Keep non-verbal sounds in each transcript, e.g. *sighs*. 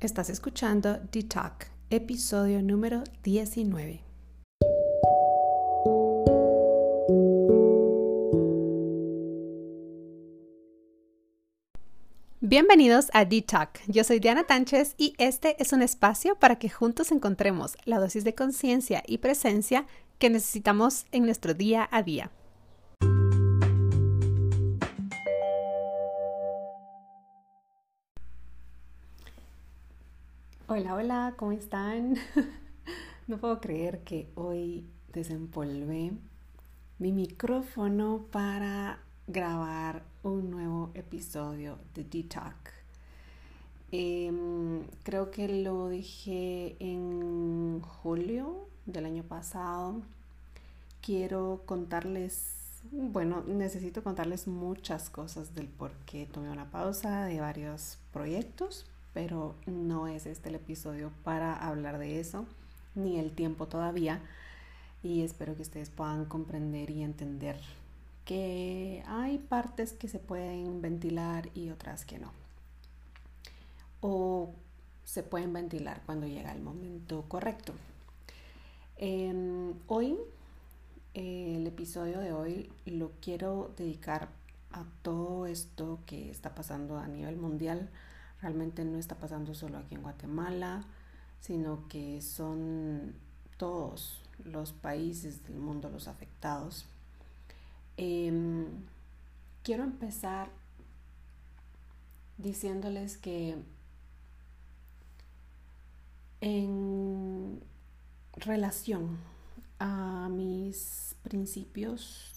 Estás escuchando Talk, episodio número 19. Bienvenidos a D-Talk. Yo soy Diana Tánchez y este es un espacio para que juntos encontremos la dosis de conciencia y presencia que necesitamos en nuestro día a día. Hola, hola, ¿cómo están? *laughs* no puedo creer que hoy desempolvé mi micrófono para grabar un nuevo episodio de D-Talk. Em, creo que lo dije en julio del año pasado. Quiero contarles, bueno, necesito contarles muchas cosas del por qué tomé una pausa de varios proyectos pero no es este el episodio para hablar de eso, ni el tiempo todavía. Y espero que ustedes puedan comprender y entender que hay partes que se pueden ventilar y otras que no. O se pueden ventilar cuando llega el momento correcto. Em, hoy, el episodio de hoy lo quiero dedicar a todo esto que está pasando a nivel mundial Realmente no está pasando solo aquí en Guatemala, sino que son todos los países del mundo los afectados. Em, quiero empezar diciéndoles que en relación a mis principios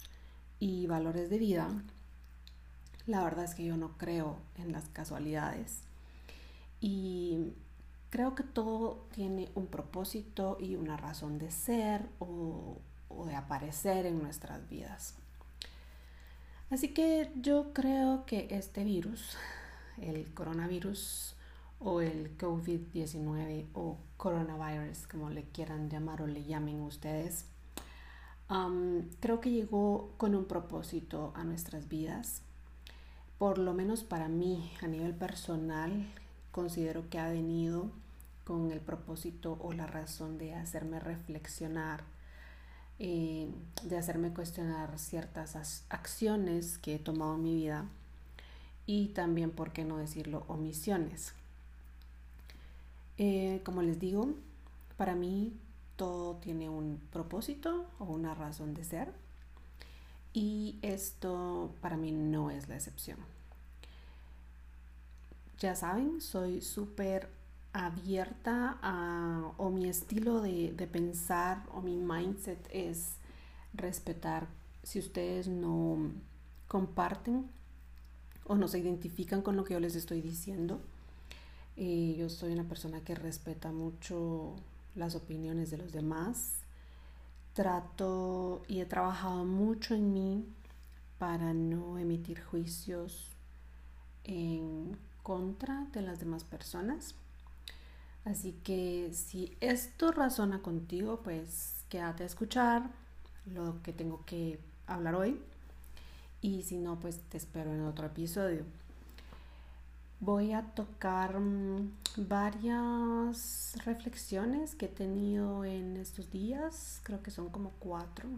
y valores de vida, la verdad es que yo no creo en las casualidades. Y creo que todo tiene un propósito y una razón de ser o, de aparecer en nuestras vidas. Así que yo creo que este virus, *laughs* el coronavirus o el COVID-19 o coronavirus, como le quieran llamar o le llamen ustedes, creo que llegó con un propósito a nuestras vidas. Por lo menos para mí, a nivel personal, considero que ha venido con el propósito o la razón de hacerme reflexionar, eh, de hacerme cuestionar ciertas acciones que he tomado en mi vida y también, por qué no decirlo, omisiones. Eh, como les digo, para mí todo tiene un propósito o una razón de ser y esto para mí no es la excepción. Ya saben, soy súper abierta a, o mi estilo de, de, pensar o mi mindset es respetar si ustedes no comparten o no se identifican con lo que yo les estoy diciendo. Eh, yo soy una persona que respeta mucho las opiniones de los demás. Trato y he trabajado mucho en mí para no emitir juicios en contra de las demás personas. Así que si esto razona contigo, pues quédate a escuchar lo que tengo que hablar hoy. Y si no, pues te espero en otro episodio. Voy a tocar mm, varias reflexiones que he tenido en estos días. Creo que son como cuatro.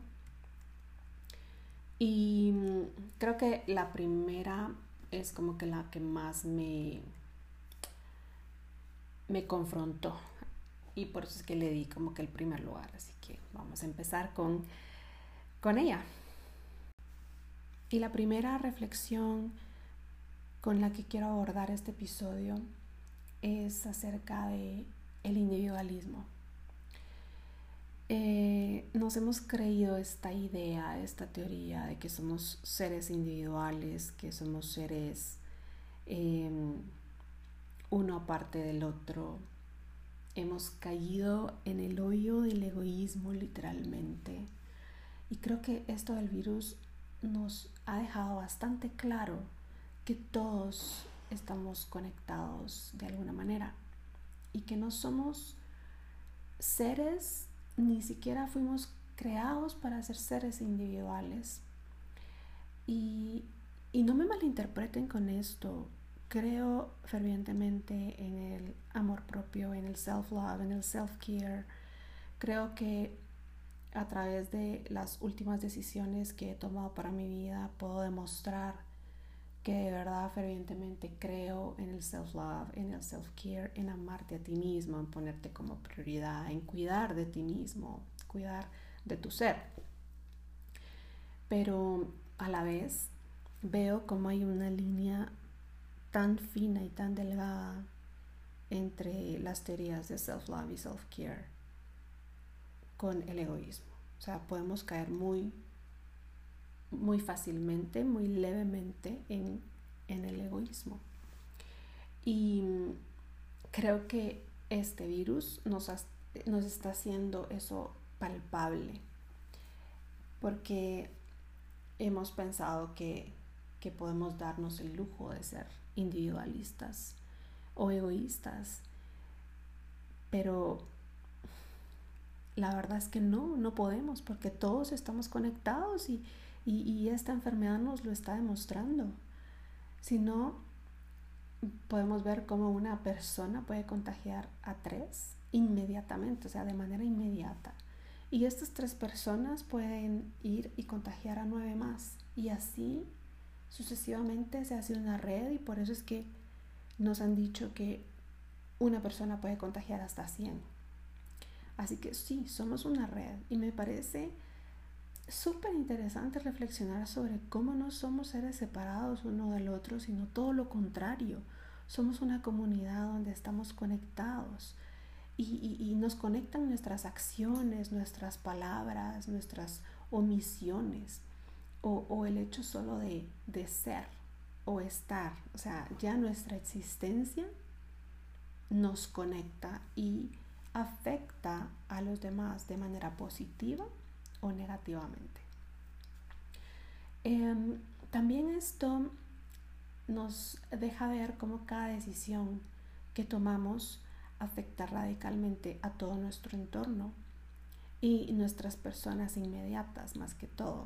Y mm, creo que la primera es como que la que más me, me confrontó. Y por eso es que le di como que el primer lugar. Así que vamos a empezar con, con ella. Y la primera reflexión con la que quiero abordar este episodio es acerca de el individualismo. Eh, nos hemos creído esta idea, esta teoría de que somos seres individuales, que somos seres em, uno aparte del otro. Hemos caído en el hoyo del egoísmo literalmente. Y creo que esto del virus nos ha dejado bastante claro que todos estamos conectados de alguna manera y que no somos seres ni siquiera fuimos creados para ser seres individuales. Y, no me malinterpreten con esto. creo fervientemente en el amor propio, en el self-love, en el self-care. Creo que a través de las últimas decisiones que he tomado para mi vida puedo demostrar que de verdad fervientemente creo en el self-love, en el self-care, en amarte a ti mismo, en ponerte como prioridad, en cuidar de ti mismo, cuidar de tu ser. Pero a la vez veo como hay una línea tan fina y tan delgada entre las teorías de self-love y self-care con el egoísmo. O sea, podemos caer muy muy fácilmente, muy levemente en, el egoísmo. Y creo que este virus nos, nos está haciendo eso palpable, porque hemos pensado que, que podemos darnos el lujo de ser individualistas o egoístas, pero la verdad es que no, no podemos, porque todos estamos conectados y, y, esta enfermedad nos lo está demostrando. Si no, podemos ver cómo una persona puede contagiar a tres inmediatamente, o sea, de manera inmediata. Y estas tres personas pueden ir y contagiar a nueve más. Y así sucesivamente se hace una red y por eso es que nos han dicho que una persona puede contagiar hasta 100. Así que sí, somos una red y me parece súper interesante reflexionar sobre cómo no somos seres separados uno del otro, sino todo lo contrario. Somos una comunidad donde estamos conectados y, nos conectan nuestras acciones, nuestras palabras, nuestras omisiones o, o el hecho solo de, de ser o estar. O sea, ya nuestra existencia nos conecta y afecta a los demás de manera positiva negativamente. Em, también esto nos deja ver cómo cada decisión que tomamos afecta radicalmente a todo nuestro entorno y nuestras personas inmediatas más que todo.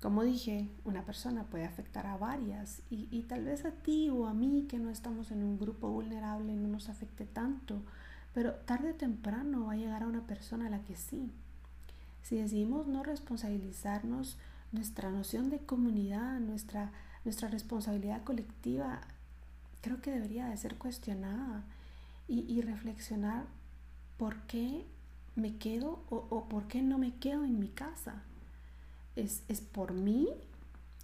Como dije, una persona puede afectar a varias y, y, tal vez a ti o a mí que no estamos en un grupo vulnerable no nos afecte tanto, pero tarde o temprano va a llegar a una persona a la que sí. Si decidimos no responsabilizarnos, nuestra noción de comunidad, nuestra, nuestra responsabilidad colectiva, creo que debería de ser cuestionada y, reflexionar por qué me quedo o, por qué no me quedo en mi casa. ¿Es, por mí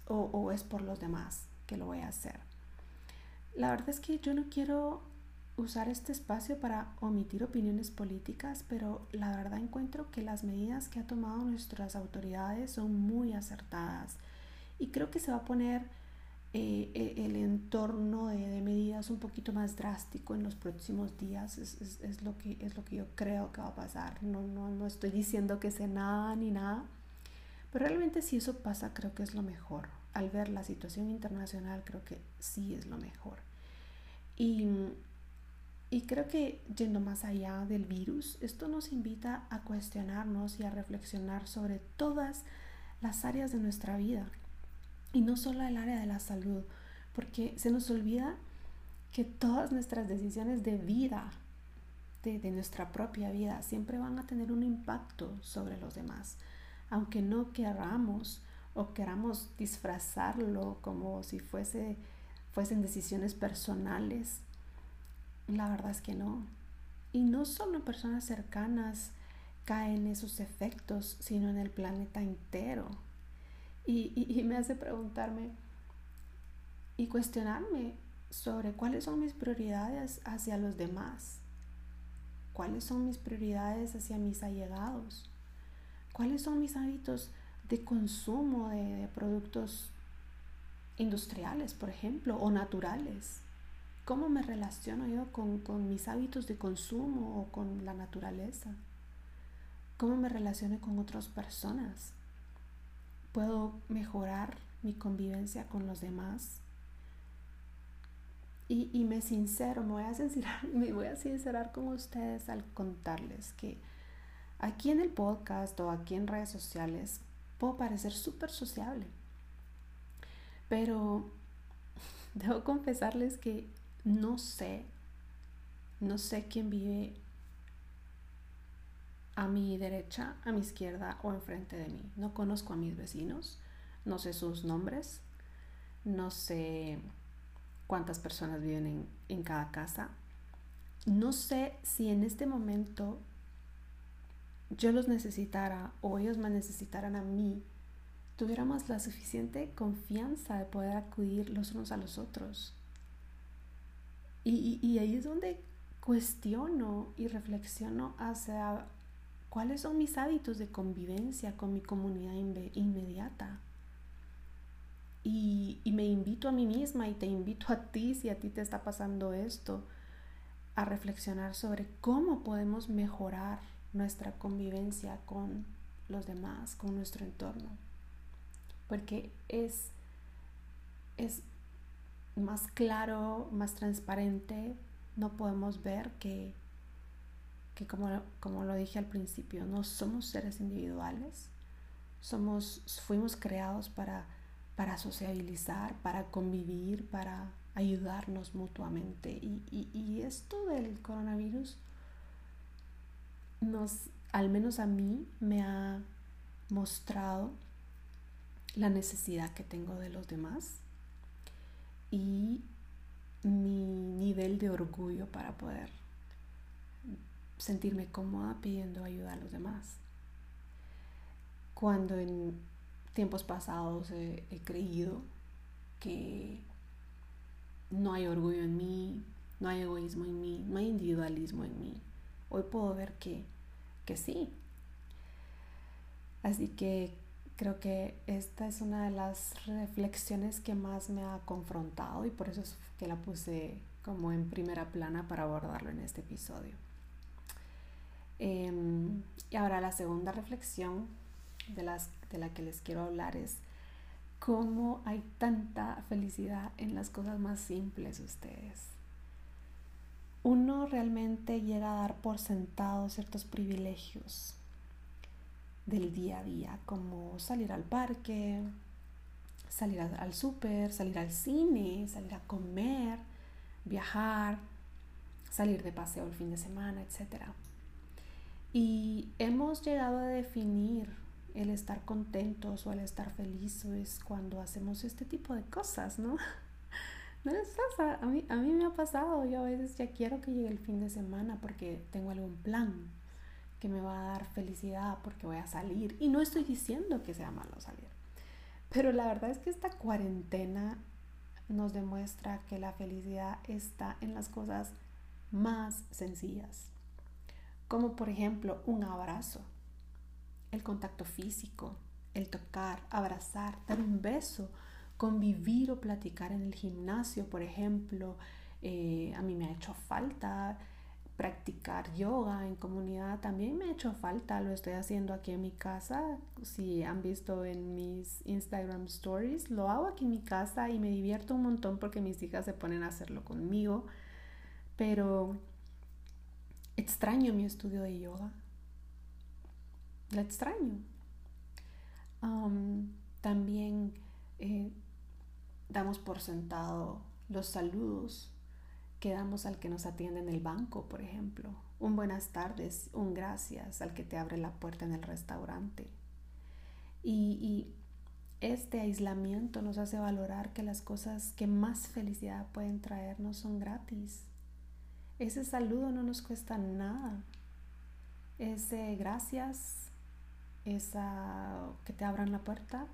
o, o es por los demás que lo voy a hacer? La verdad es que yo no quiero usar este espacio para omitir opiniones políticas, pero la verdad encuentro que las medidas que ha tomado nuestras autoridades son muy acertadas y creo que se va a poner eh, e, el entorno de, medidas un poquito más drástico en los próximos días, es, lo que, es lo que yo creo que va a pasar. No, no, no estoy diciendo que sea nada ni nada, pero realmente si eso pasa creo que es lo mejor. Al ver la situación internacional creo que sí es lo mejor. Y y creo que yendo más allá del virus, esto nos invita a cuestionarnos y a reflexionar sobre todas las áreas de nuestra vida. Y no solo el área de la salud, porque se nos olvida que todas nuestras decisiones de vida, de, de, nuestra propia vida, siempre van a tener un impacto sobre los demás, aunque no queramos o queramos disfrazarlo como si fuese, fuesen decisiones personales la verdad es que no. Y no solo personas cercanas caen esos efectos, sino en el planeta entero. Y, me hace preguntarme y cuestionarme sobre cuáles son mis prioridades hacia los demás. ¿Cuáles son mis prioridades hacia mis allegados? ¿Cuáles son mis hábitos de consumo de productos industriales, por ejemplo, o naturales? ¿Cómo me relaciono yo con, mis hábitos de consumo o con la naturaleza? ¿Cómo me relaciono con otras personas? ¿Puedo mejorar mi convivencia con los demás? Y, me sincero, me voy, a sincerar, *laughs* me voy a sincerar con ustedes al contarles que aquí en el podcast o aquí en redes sociales puedo parecer súper sociable, pero *laughs* debo confesarles que no sé, no sé quién vive a mi derecha, a mi izquierda o enfrente de mí. No conozco a mis vecinos, no sé sus nombres, no sé cuántas personas viven en, en cada casa. No sé si en este momento yo los necesitara o ellos me necesitaran a mí, tuviéramos la suficiente confianza de poder acudir los unos a los otros. Y, y, ahí es donde cuestiono y reflexiono hacia cuáles son mis hábitos de convivencia con mi comunidad inmediata. Y, y, me invito a mí misma y te invito a ti si a ti te está pasando esto, a reflexionar sobre cómo podemos mejorar nuestra convivencia con los demás, con nuestro entorno. Porque es, es más claro, más transparente, no podemos ver que, que como, como lo dije al principio, no somos seres individuales, somos, fuimos creados para, para sociabilizar, para convivir, para ayudarnos mutuamente. Y, y, y esto del coronavirus nos, al menos a mí, me ha mostrado la necesidad que tengo de los demás y mi nivel de orgullo para poder sentirme cómoda pidiendo ayuda a los demás. Cuando en tiempos pasados he, creído que no hay orgullo en mí, no hay egoísmo en mí, no hay individualismo en mí, hoy puedo ver que, que sí. Así que creo que esta es una de las reflexiones que más me ha confrontado y por eso es que la puse como en primera plana para abordarlo en este episodio. Em, y ahora la segunda reflexión de, las, de la que les quiero hablar es cómo hay tanta felicidad en las cosas más simples ustedes uno realmente llega a dar por sentado ciertos privilegios del día a día, como salir al parque, salir al súper, salir al cine, salir a comer, viajar, salir de paseo el fin de semana, etc. Y hemos llegado a definir el estar contentos o el estar felices cuando hacemos este tipo de cosas, ¿no? *laughs* ¿No les pasa? A mí, a mí me ha pasado. Yo a veces ya quiero que llegue el fin de semana porque tengo algún plan que me va a dar felicidad porque voy a salir. Y no estoy diciendo que sea malo salir. Pero la verdad es que esta cuarentena nos demuestra que la felicidad está en las cosas más sencillas. Como por ejemplo un abrazo, el contacto físico, el tocar, abrazar, dar un beso convivir o platicar en el gimnasio, por ejemplo. Eh, a mí me ha hecho falta practicar yoga en comunidad, también me ha hecho falta, lo estoy haciendo aquí en mi casa. Si han visto en mis Instagram stories, lo hago aquí en mi casa y me divierto un montón porque mis hijas se ponen a hacerlo conmigo. Pero extraño mi estudio de yoga. La extraño. también eh, damos por sentado los saludos que damos al que nos atiende en el banco, por ejemplo. Un buenas tardes, un gracias al que te abre la puerta en el restaurante. Y, y este aislamiento nos hace valorar que las cosas que más felicidad pueden traernos son gratis. Ese saludo no nos cuesta nada. Ese gracias, esa que te abran la puerta,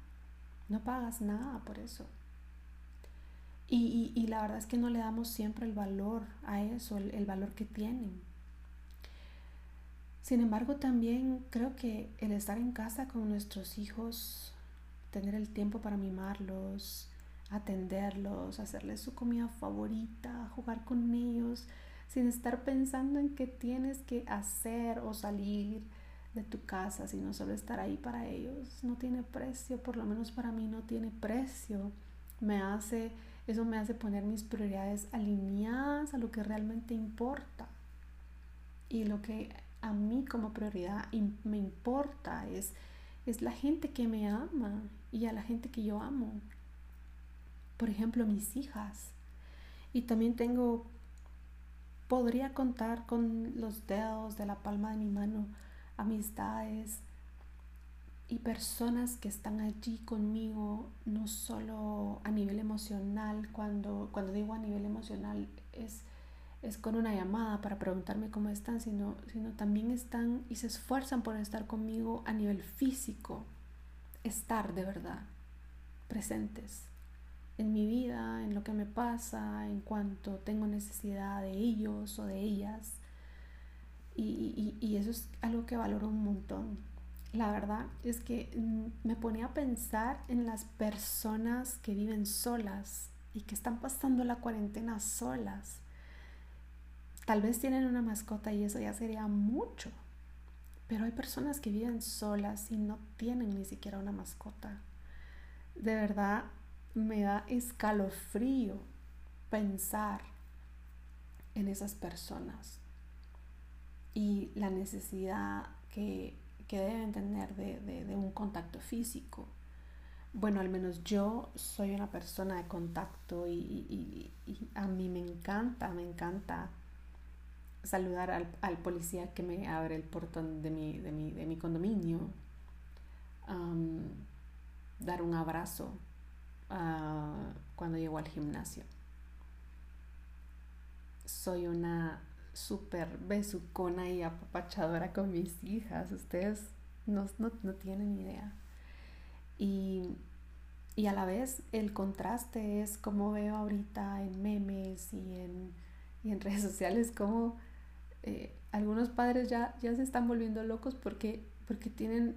no pagas nada por eso. Y, la verdad es que no le damos siempre el valor a eso, el, valor que tienen. Sin embargo, también creo que el estar en casa con nuestros hijos, tener el tiempo para mimarlos, atenderlos, hacerles su comida favorita, jugar con ellos, sin estar pensando en qué tienes que hacer o salir de tu casa, sino solo estar ahí para ellos, no tiene precio, por lo menos para mí no tiene precio. Me hace eso me hace poner mis prioridades alineadas a lo que realmente importa. Y lo que a mí como prioridad me importa es, es la gente que me ama y a la gente que yo amo. por ejemplo, mis hijas. Y también tengo, podría contar con los dedos de la palma de mi mano amistades y personas que están allí conmigo, no solo a nivel emocional, cuando, cuando digo a nivel emocional es, es con una llamada para preguntarme cómo están, sino, sino también están y se esfuerzan por estar conmigo a nivel físico, estar de verdad, presentes en mi vida, en lo que me pasa, en cuanto tengo necesidad de ellos o de ellas. Y, y, eso es algo que valoro un montón. La verdad es que mm, me ponía a pensar en las personas que viven solas y que están pasando la cuarentena solas. Tal vez tienen una mascota y eso ya sería mucho. Pero hay personas que viven solas y no tienen ni siquiera una mascota. De verdad, me da escalofrío pensar en esas personas y la necesidad que, deben tener de, un contacto físico. Bueno, al menos yo soy una persona de contacto y, a mí me encanta, me encanta saludar al, policía que me abre el portón de mi, de mi, condominio, dar un abrazo Ah, cuando llego al gimnasio. Soy una súper besucona y apapachadora con mis hijas. Ustedes no, tienen idea. Y, a la vez el contraste es como veo ahorita en memes y en, en *laughs* redes sociales como eh, algunos padres ya, ya se están volviendo locos porque, porque tienen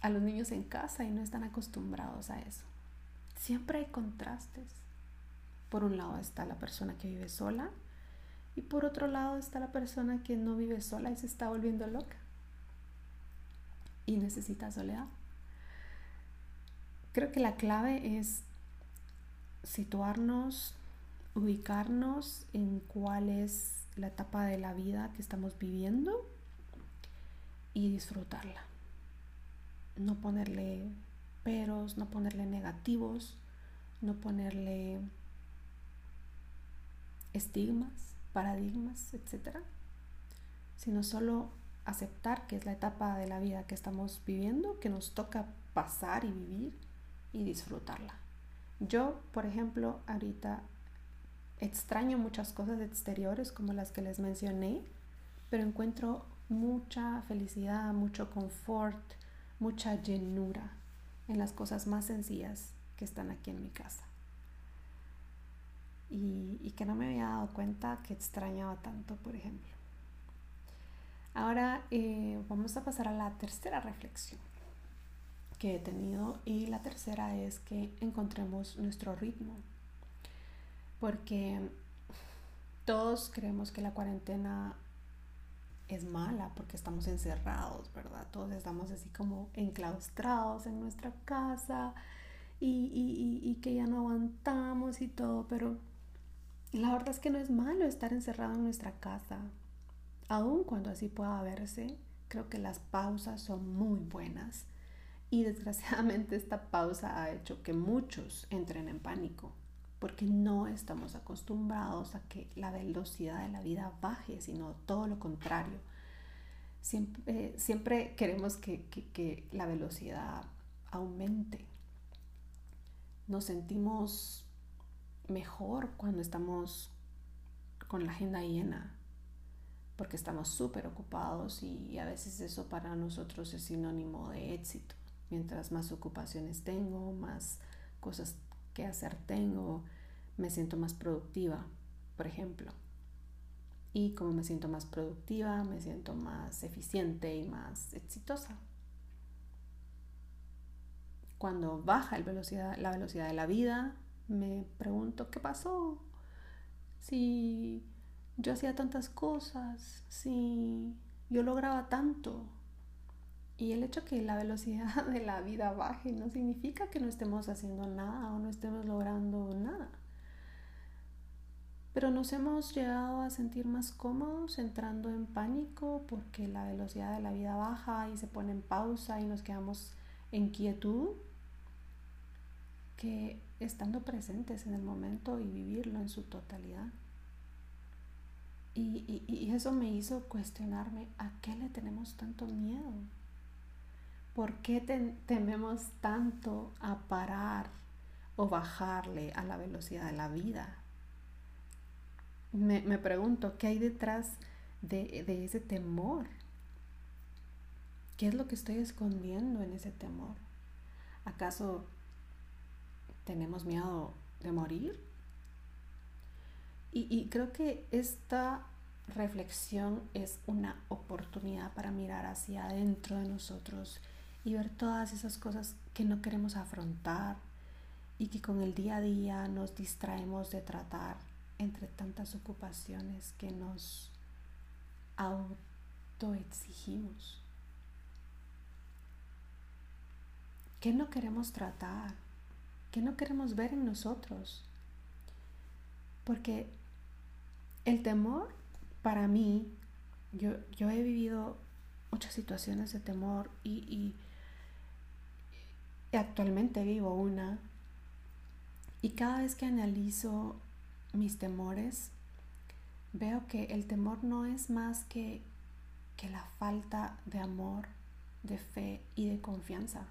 a los niños en casa y no están acostumbrados a eso siempre hay contrastes. Por un lado está la persona que vive sola y por otro lado está la persona que no vive sola y se está volviendo loca y necesita soledad. Creo que la clave es situarnos, ubicarnos en cuál es la etapa de la vida que estamos viviendo y disfrutarla. No ponerle no ponerle negativos, no ponerle estigmas, paradigmas, etc. Sino solo aceptar que es la etapa de la vida que estamos viviendo, que nos toca pasar y vivir y disfrutarla. Yo, por ejemplo, ahorita extraño muchas cosas exteriores como las que les mencioné, pero encuentro mucha felicidad, mucho confort, mucha llenura en las cosas más sencillas que están aquí en mi casa. Y, que no me había dado cuenta que extrañaba tanto, por ejemplo. Ahora eh, vamos a pasar a la tercera reflexión que he tenido y la tercera es que encontremos nuestro ritmo. Porque todos creemos que la cuarentena es mala porque estamos encerrados, ¿verdad? Todos estamos así como enclaustrados en nuestra casa y, que ya no aguantamos y todo, pero la verdad es que no es malo estar encerrado en nuestra casa. Aun cuando así pueda verse, creo que las pausas son muy buenas. Y *laughs* desgraciadamente esta pausa ha hecho que muchos entren en pánico porque no estamos acostumbrados a que la velocidad de la vida baje, sino todo lo contrario. Siempre, siempre queremos que, que, la velocidad aumente. Nos sentimos mejor cuando estamos con la agenda llena, porque estamos súper ocupados y a veces eso para nosotros es sinónimo de éxito. Mientras más ocupaciones tengo, más cosas qué hacer tengo, me siento más productiva, por ejemplo. Y como me siento más productiva, me siento más eficiente y más exitosa. Cuando baja el velocidad, la velocidad de la vida, me pregunto qué pasó. Si yo hacía tantas cosas, si yo lograba tanto, y el hecho que la velocidad *laughs* de la vida baje no significa que no estemos haciendo nada o no estemos logrando nada. Pero nos hemos llegado a sentir más cómodos entrando en pánico porque la velocidad de la vida baja y se pone en pausa y nos quedamos en quietud. Que estando presentes en el momento y vivirlo en su totalidad. Y, y, eso me hizo cuestionarme a qué le tenemos tanto miedo. ¿Por qué tememos tanto a parar o bajarle a la velocidad de la vida? Me, me pregunto, ¿qué hay detrás de, de ese temor? ¿Qué es lo que estoy escondiendo en ese temor? ¿Acaso tenemos miedo de morir? Y, creo que esta reflexión es una oportunidad para mirar hacia adentro de nosotros y ver todas esas cosas que no queremos afrontar y que con el día a día nos distraemos de tratar entre tantas ocupaciones que nos autoexigimos. ¿Qué no queremos tratar? ¿Qué no queremos ver en nosotros? Porque el temor, para mí, yo, yo he vivido muchas situaciones de temor y, y actualmente vivo una. Y cada vez que analizo mis temores, veo que el temor no es más que, que la falta de amor, de fe y de confianza.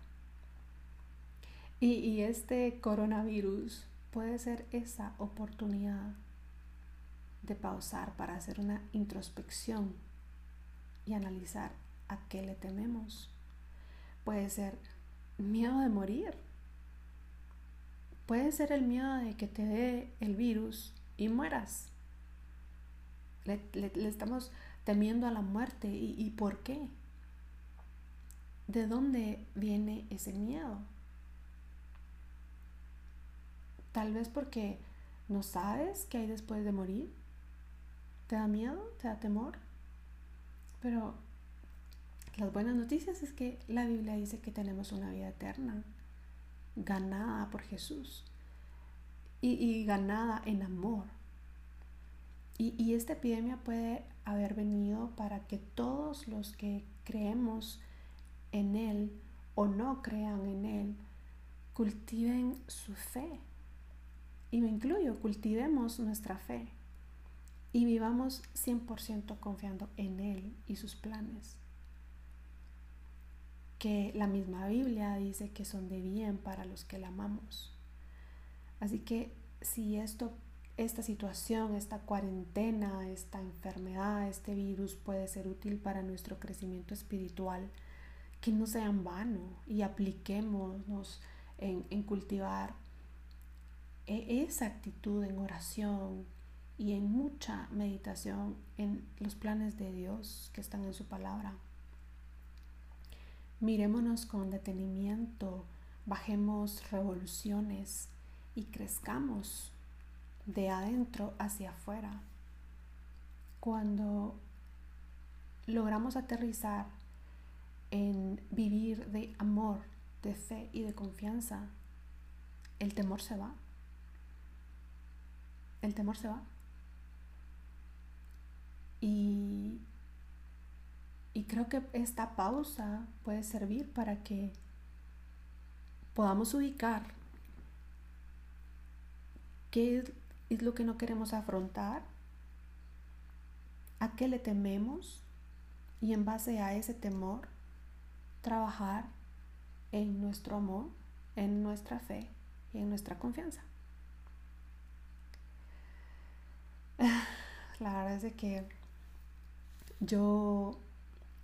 Y, este coronavirus puede ser esa oportunidad de pausar para hacer una introspección y analizar a qué le tememos. Puede ser miedo de morir. Puede ser el miedo de que te dé el virus y mueras. Le, estamos temiendo a la muerte. ¿Y, ¿Y por qué? ¿De dónde viene ese miedo? Tal vez porque no sabes qué hay después de morir. ¿Te da miedo? ¿Te da temor? Pero las buenas noticias es que la Biblia dice que tenemos una vida eterna, ganada por Jesús y, ganada en amor. Y, y, esta epidemia puede haber venido para que todos los que creemos en Él o no crean en Él cultiven su fe. Y me incluyo, cultivemos nuestra fe y vivamos 100% confiando en Él y sus planes. Que la misma Biblia dice que son de bien para los que la amamos. Así que si esto, esta situación, esta cuarentena, esta enfermedad, este virus puede ser útil para nuestro crecimiento espiritual, que no sea en vano y apliquémonos en, en cultivar esa actitud en oración, y en mucha meditación en los planes de Dios que están en su palabra. Mirémonos con detenimiento, bajemos revoluciones y crezcamos de adentro hacia afuera. Cuando logramos aterrizar en vivir de amor, de fe y de confianza, el temor se va. El temor se va. Y, y creo que esta pausa puede servir para que podamos ubicar qué es lo que no queremos afrontar, a qué le tememos y en base a ese temor trabajar en nuestro amor, en nuestra fe y en nuestra confianza. *sighs* La verdad es que yo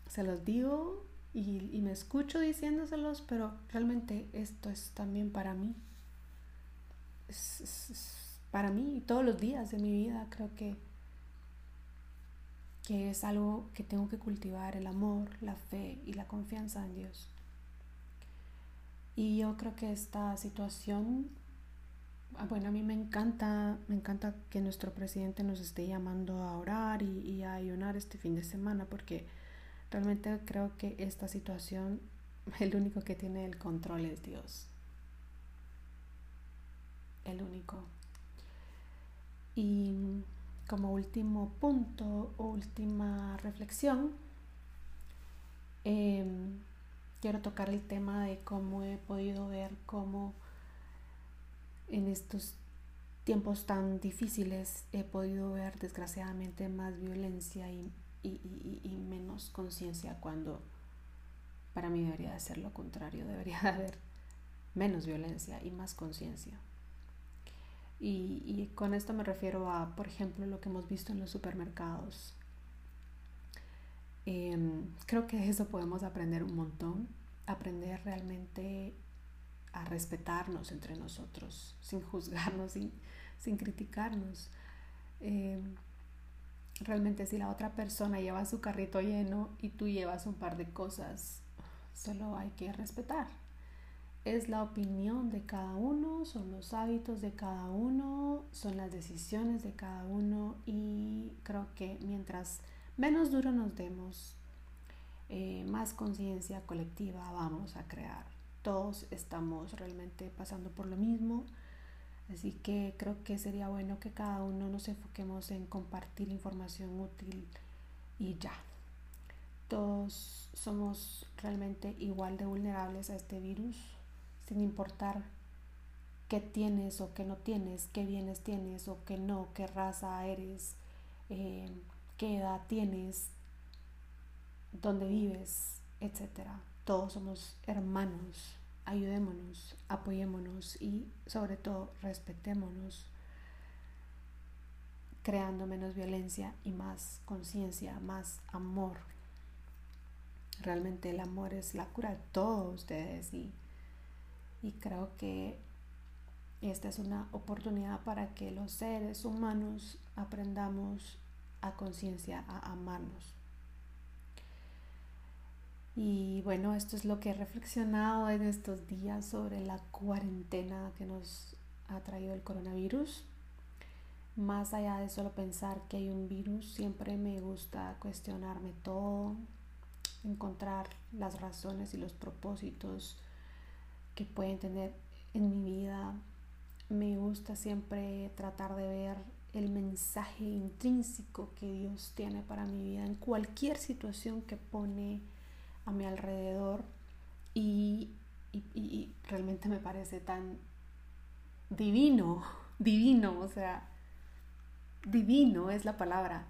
se los digo y, me escucho diciéndoselos, pero realmente esto es también para mí. Es, para mí todos los días de mi vida creo que, que es algo que tengo que cultivar, el amor, la fe y la confianza en Dios. Y yo creo que esta situación bueno, a mí me encanta, me encanta que nuestro presidente nos esté llamando a orar y, a ayunar este fin de semana porque realmente creo que esta situación, *laughs* el único que tiene el control es Dios. El único. Y como último punto, última reflexión, em, quiero tocar el tema de cómo he podido ver cómo en estos tiempos tan difíciles he podido ver desgraciadamente más violencia y, menos conciencia cuando para mí debería de ser lo contrario, debería de haber menos violencia y más conciencia. Y, con esto me refiero a, por ejemplo, lo que hemos visto en los supermercados. Em, creo que de eso podemos aprender un montón, aprender realmente a respetarnos entre nosotros, sin juzgarnos, sin, sin criticarnos. Em, realmente si la otra persona lleva su carrito lleno y tú llevas un par de cosas, solo hay que respetar. Es la opinión de cada uno, son los hábitos de cada uno, son las decisiones de cada uno y creo que mientras menos duro nos demos, eh, más conciencia colectiva vamos a crear. Todos estamos realmente pasando por lo mismo Así que creo que sería bueno que cada uno nos enfoquemos en compartir información útil y ya. Todos somos realmente igual de vulnerables a este virus, sin importar qué tienes o qué no tienes, qué bienes tienes o qué no, qué raza eres, eh, qué edad tienes, dónde vives, etc. Todos somos hermanos ayudémonos, apoyémonos y sobre todo respetémonos, creando menos violencia y más conciencia, más amor. Realmente el amor es la cura de todos ustedes y, y creo que esta es una oportunidad para que los seres humanos aprendamos a conciencia, a amarnos. Y bueno, esto es lo que he reflexionado en estos días sobre la cuarentena que nos ha traído el coronavirus. Más allá de solo pensar que hay un virus, siempre me gusta cuestionarme todo, encontrar las razones y los propósitos que pueden tener en mi vida. Me gusta siempre tratar de ver el mensaje intrínseco que Dios tiene para mi vida en cualquier situación que pone a mi alrededor y, realmente me parece tan divino, *laughs* divino, o sea, divino es la palabra,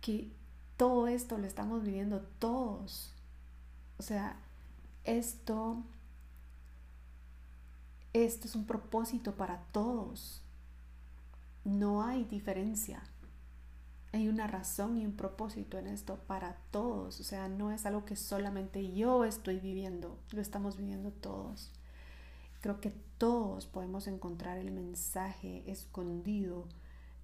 que todo esto lo estamos viviendo todos. O sea, esto, esto es un propósito para todos. No hay diferencia hay una razón y un propósito en esto para todos. O sea, no es algo que solamente yo estoy viviendo, lo estamos viviendo todos. Creo que todos podemos encontrar el mensaje escondido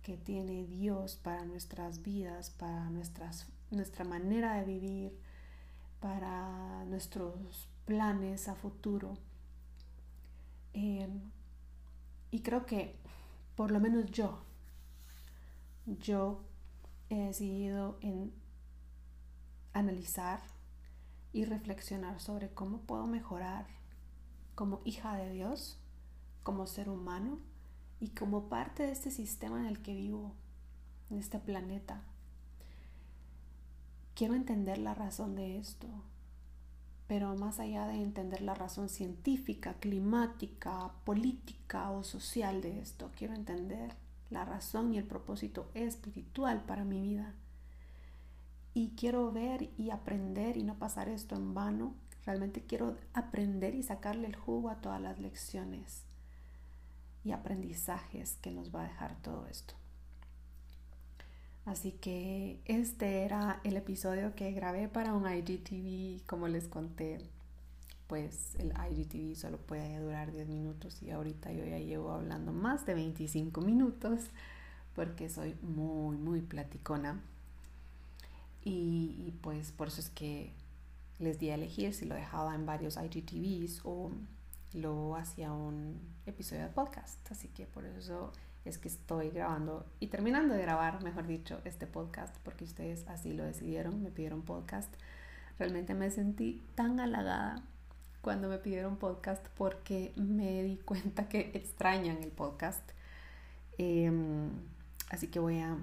que tiene Dios para nuestras vidas, para nuestras, nuestra manera de vivir, para nuestros planes a futuro. Eh, y creo que, por lo menos yo, yo he decidido en analizar y reflexionar sobre cómo puedo mejorar como hija de Dios, como ser humano y como parte de este sistema en el que vivo, en este planeta. Quiero entender la razón de esto, pero más allá de entender la razón científica, climática, política o social de esto, quiero entender la razón y el propósito espiritual para mi vida. Y quiero ver y aprender y no pasar esto en vano. Realmente quiero aprender y sacarle el jugo a todas las lecciones y aprendizajes que nos va a dejar todo esto. Así que este era el episodio que grabé para un IGTV, como les conté pues el IGTV solo puede durar 10 minutos y ahorita yo ya llevo hablando más de 25 minutos porque soy muy, muy platicona. Y, pues por eso es que les di a elegir si lo dejaba en varios IGTVs o lo hacía un episodio de podcast. Así que por eso es que estoy grabando y terminando de grabar, mejor dicho, este podcast porque ustedes así lo decidieron, me pidieron podcast. Realmente me sentí tan halagada cuando me pidieron podcast porque me di cuenta que extrañan el podcast. Em, así que voy a,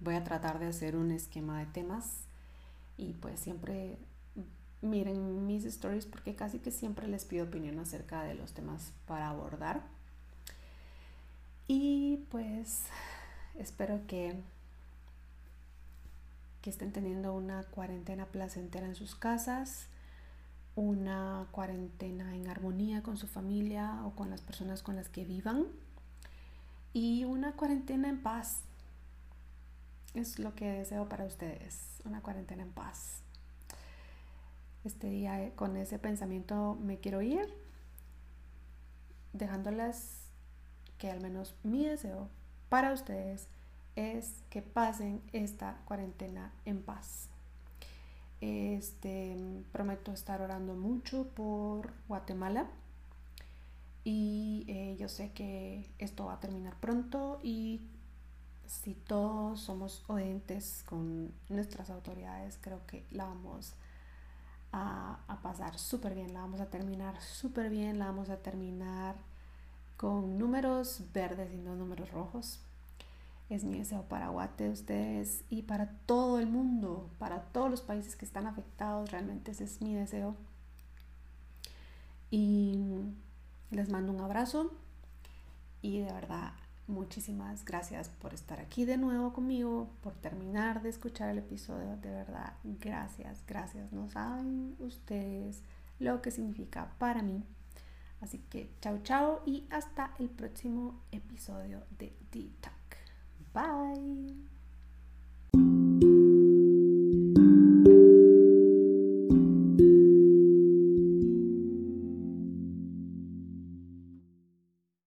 voy a tratar de hacer un esquema de temas y pues siempre miren mis stories porque casi que siempre les pido opinión acerca de los temas para abordar. Y pues espero que, que estén teniendo una cuarentena placentera en sus casas, una cuarentena en armonía con su familia o con las personas con las que vivan y una cuarentena en paz. Es lo que deseo para ustedes, una cuarentena en paz este día eh, con ese pensamiento me quiero ir, dejándoles que al menos mi deseo para ustedes es que pasen esta cuarentena en paz. Este, prometo estar orando mucho por Guatemala y eh, yo sé que esto va a terminar pronto y si todos somos oyentes con nuestras autoridades, creo que la vamos a a, pasar súper bien, la vamos a terminar súper bien, la vamos a terminar con números verdes y no números rojos. Es mi deseo para Guate, ustedes y para todo el mundo, para todos los países que están afectados, realmente ese es mi deseo. Y les mando un abrazo y de verdad Muchísimas gracias por estar aquí de nuevo conmigo, por terminar de escuchar el episodio. De verdad, gracias, gracias. No saben ustedes lo que significa para mí. Así que chao, chao y hasta el próximo episodio de D-Talk. Bye.